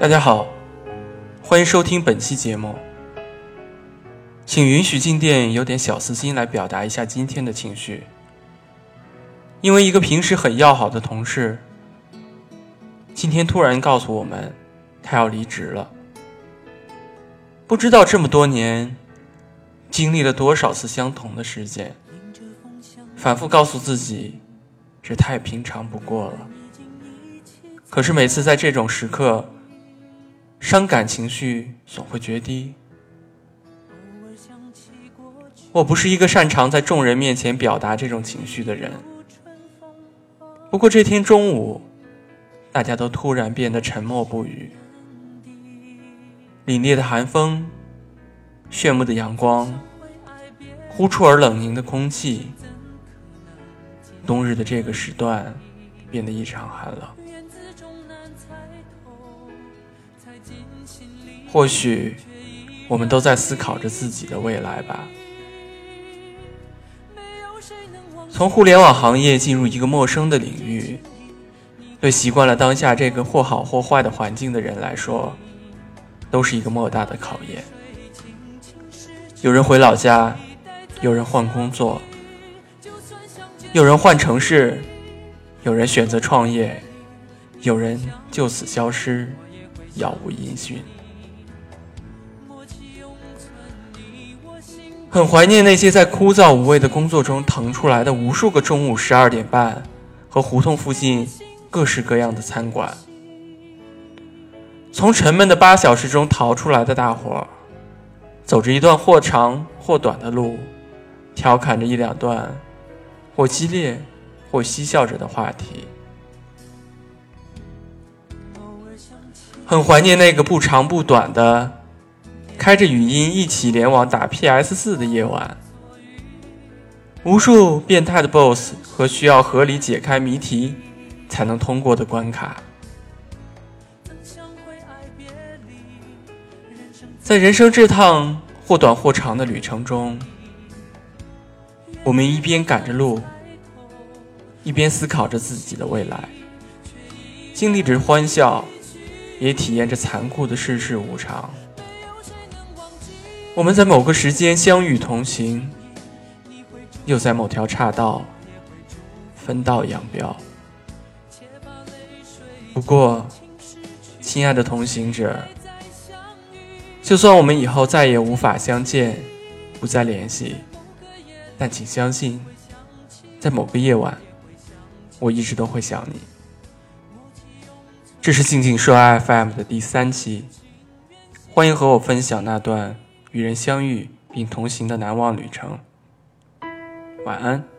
大家好，欢迎收听本期节目。请允许静电有点小私心来表达一下今天的情绪。因为一个平时很要好的同事，今天突然告诉我们，他要离职了。不知道这么多年，经历了多少次相同的事件，反复告诉自己，这太平常不过了。可是每次在这种时刻，伤感情绪总会决堤。我不是一个擅长在众人面前表达这种情绪的人。不过这天中午，大家都突然变得沉默不语。凛冽的寒风，炫目的阳光，呼出而冷凝的空气，冬日的这个时段变得异常寒冷。或许，我们都在思考着自己的未来吧。从互联网行业进入一个陌生的领域，对习惯了当下这个或好或坏的环境的人来说，都是一个莫大的考验。有人回老家，有人换工作，有人换城市，有人选择创业，有人就此消失，杳无音讯。很怀念那些在枯燥无味的工作中腾出来的无数个中午十二点半和胡同附近各式各样的餐馆，从沉闷的八小时中逃出来的大伙儿，走着一段或长或短的路，调侃着一两段或激烈或嬉笑着的话题。很怀念那个不长不短的。开着语音一起联网打 PS 四的夜晚，无数变态的 BOSS 和需要合理解开谜题才能通过的关卡，在人生这趟或短或长的旅程中，我们一边赶着路，一边思考着自己的未来，经历着欢笑，也体验着残酷的世事无常。我们在某个时间相遇同行，又在某条岔道分道扬镳。不过，亲爱的同行者，就算我们以后再也无法相见，不再联系，但请相信，在某个夜晚，我一直都会想你。这是静静说 FM 的第三期，欢迎和我分享那段。与人相遇并同行的难忘旅程。晚安。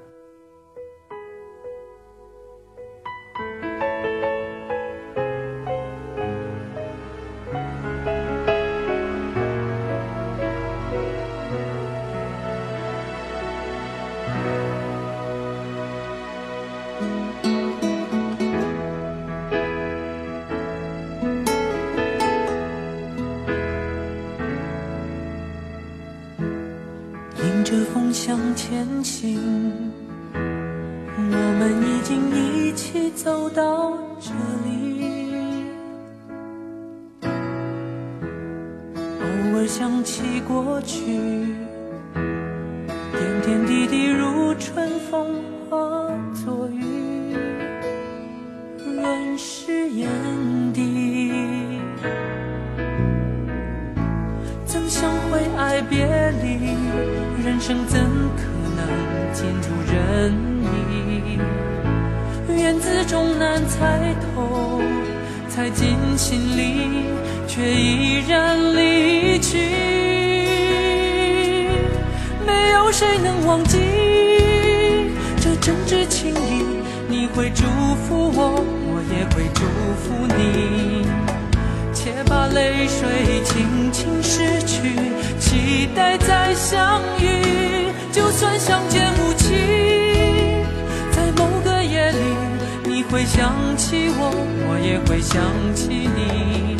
相信，我们已经一起走到这里。偶尔想起过去，点点滴滴如春风化作雨，润湿眼底。曾想会爱别离？人生怎可尽如人意？缘字终难猜透，猜尽心里，却依然离去。没有谁能忘记这真挚情谊。你会祝福我，我也会祝福你。且把泪水轻轻拭去，期待再相遇。相见无期，在某个夜里，你会想起我，我也会想起你。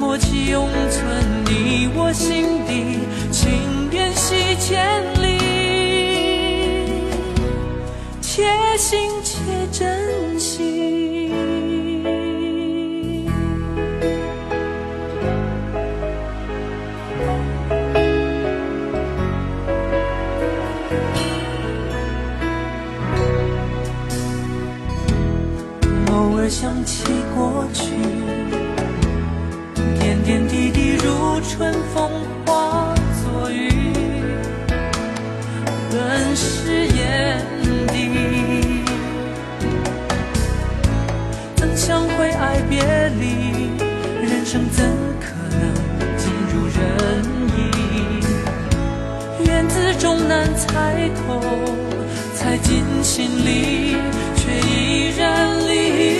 默契永存你我心底，情缘系千里，且行且珍惜。春风化作雨，本是眼底。曾相会爱别离，人生怎可能尽如人意？缘字终难猜透，猜进心里，却依然离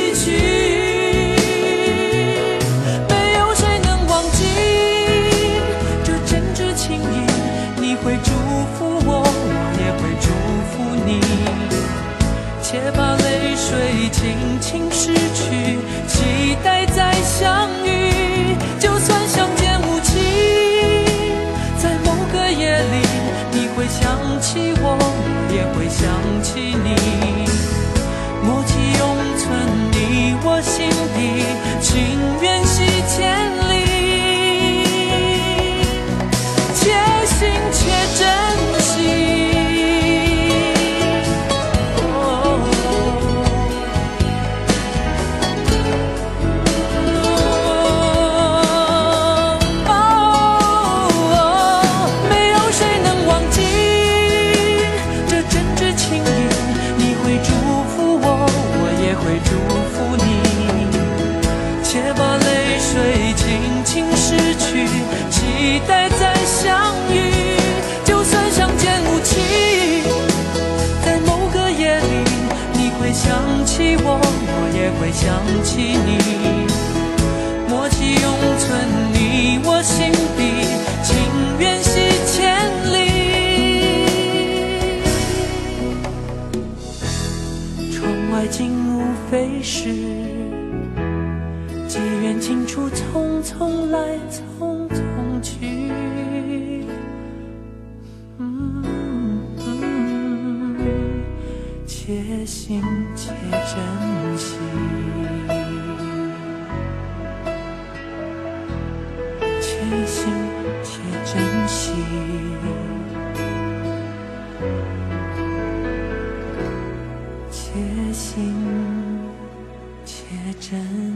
起你。默契永存你我心底，情缘系千里。窗外景物非是机缘尽处，匆匆来，匆匆去。嗯嗯且行且珍惜。且行且珍惜，且行且珍。